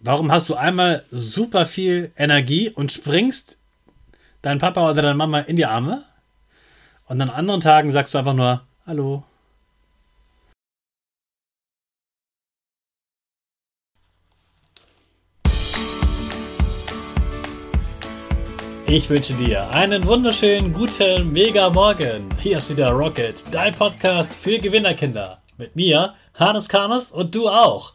Warum hast du einmal super viel Energie und springst deinen Papa oder deine Mama in die Arme und an anderen Tagen sagst du einfach nur Hallo. Ich wünsche dir einen wunderschönen guten Mega Morgen. Hier ist wieder Rocket, dein Podcast für Gewinnerkinder. Mit mir, Hannes Karnes und du auch.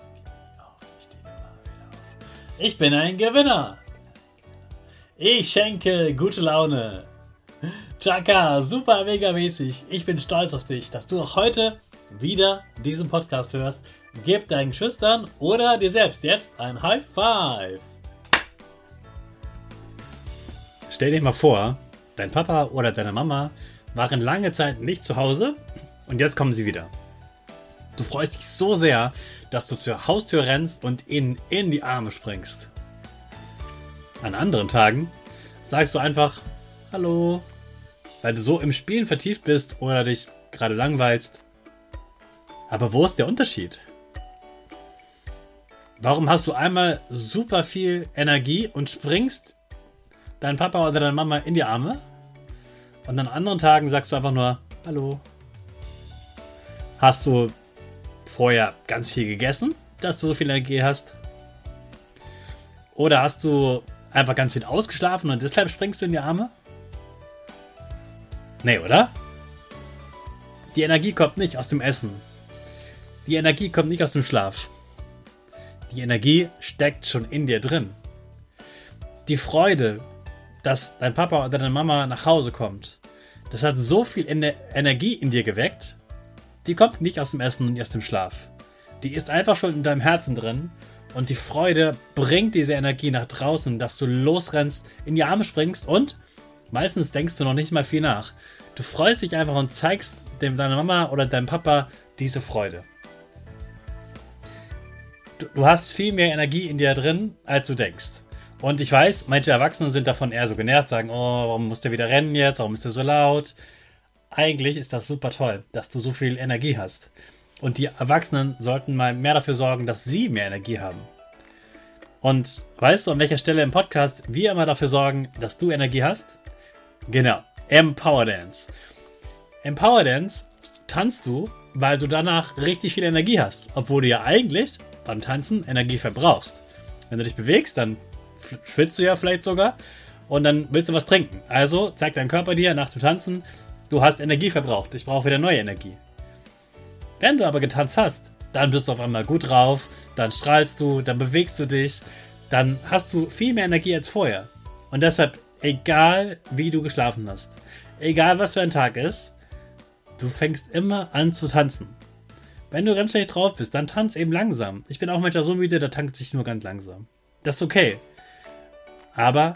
Ich bin ein Gewinner. Ich schenke gute Laune. Chaka, super mega mäßig. Ich bin stolz auf dich, dass du auch heute wieder diesen Podcast hörst. Gib deinen Schüchtern oder dir selbst jetzt ein High Five. Stell dir mal vor, dein Papa oder deine Mama waren lange Zeit nicht zu Hause und jetzt kommen sie wieder. Du freust dich so sehr, dass du zur Haustür rennst und ihnen in die Arme springst. An anderen Tagen sagst du einfach Hallo, weil du so im Spielen vertieft bist oder dich gerade langweilst. Aber wo ist der Unterschied? Warum hast du einmal super viel Energie und springst deinen Papa oder deine Mama in die Arme und an anderen Tagen sagst du einfach nur Hallo? Hast du vorher ganz viel gegessen, dass du so viel Energie hast? Oder hast du einfach ganz viel ausgeschlafen und deshalb springst du in die Arme? Nee, oder? Die Energie kommt nicht aus dem Essen. Die Energie kommt nicht aus dem Schlaf. Die Energie steckt schon in dir drin. Die Freude, dass dein Papa oder deine Mama nach Hause kommt, das hat so viel Energie in dir geweckt, die kommt nicht aus dem Essen und nicht aus dem Schlaf. Die ist einfach schon in deinem Herzen drin und die Freude bringt diese Energie nach draußen, dass du losrennst, in die Arme springst und Meistens denkst du noch nicht mal viel nach. Du freust dich einfach und zeigst dem deiner Mama oder deinem Papa diese Freude. Du, du hast viel mehr Energie in dir drin, als du denkst. Und ich weiß, manche Erwachsene sind davon eher so genervt, sagen, oh, warum muss der wieder rennen jetzt, warum ist der so laut? Eigentlich ist das super toll, dass du so viel Energie hast. Und die Erwachsenen sollten mal mehr dafür sorgen, dass sie mehr Energie haben. Und weißt du, an welcher Stelle im Podcast wir immer dafür sorgen, dass du Energie hast? Genau, Empower Dance. Empower Dance tanzt du, weil du danach richtig viel Energie hast, obwohl du ja eigentlich beim Tanzen Energie verbrauchst. Wenn du dich bewegst, dann schwitzt du ja vielleicht sogar und dann willst du was trinken. Also zeigt dein Körper dir nach dem Tanzen, du hast Energie verbraucht, ich brauche wieder neue Energie. Wenn du aber getanzt hast, dann bist du auf einmal gut drauf, dann strahlst du, dann bewegst du dich, dann hast du viel mehr Energie als vorher. Und deshalb Egal wie du geschlafen hast. Egal was für ein Tag ist. Du fängst immer an zu tanzen. Wenn du ganz schlecht drauf bist, dann tanz eben langsam. Ich bin auch manchmal so müde, da tankt sich nur ganz langsam. Das ist okay. Aber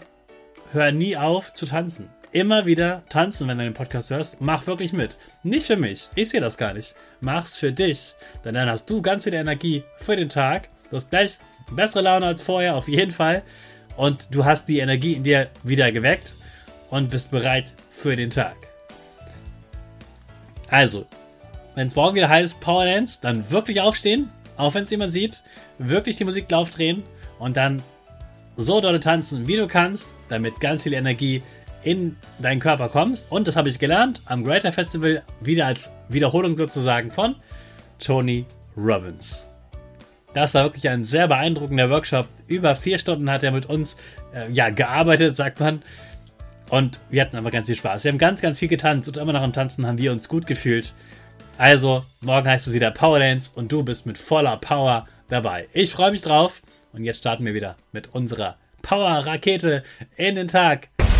hör nie auf zu tanzen. Immer wieder tanzen, wenn du den Podcast hörst. Mach wirklich mit. Nicht für mich. Ich sehe das gar nicht. Mach's für dich. Denn dann hast du ganz viel Energie für den Tag. Du hast gleich bessere Laune als vorher, auf jeden Fall. Und du hast die Energie in dir wieder geweckt und bist bereit für den Tag. Also, wenn es morgen wieder heißt Power Dance, dann wirklich aufstehen, auch wenn es jemand sieht, wirklich die Musik drehen und dann so dolle tanzen, wie du kannst, damit ganz viel Energie in deinen Körper kommst. Und das habe ich gelernt am Greater Festival, wieder als Wiederholung sozusagen von Tony Robbins. Das war wirklich ein sehr beeindruckender Workshop. Über vier Stunden hat er mit uns äh, ja, gearbeitet, sagt man. Und wir hatten aber ganz viel Spaß. Wir haben ganz, ganz viel getanzt und immer noch am Tanzen haben wir uns gut gefühlt. Also, morgen heißt es wieder Power Dance und du bist mit voller Power dabei. Ich freue mich drauf. Und jetzt starten wir wieder mit unserer Power-Rakete in den Tag.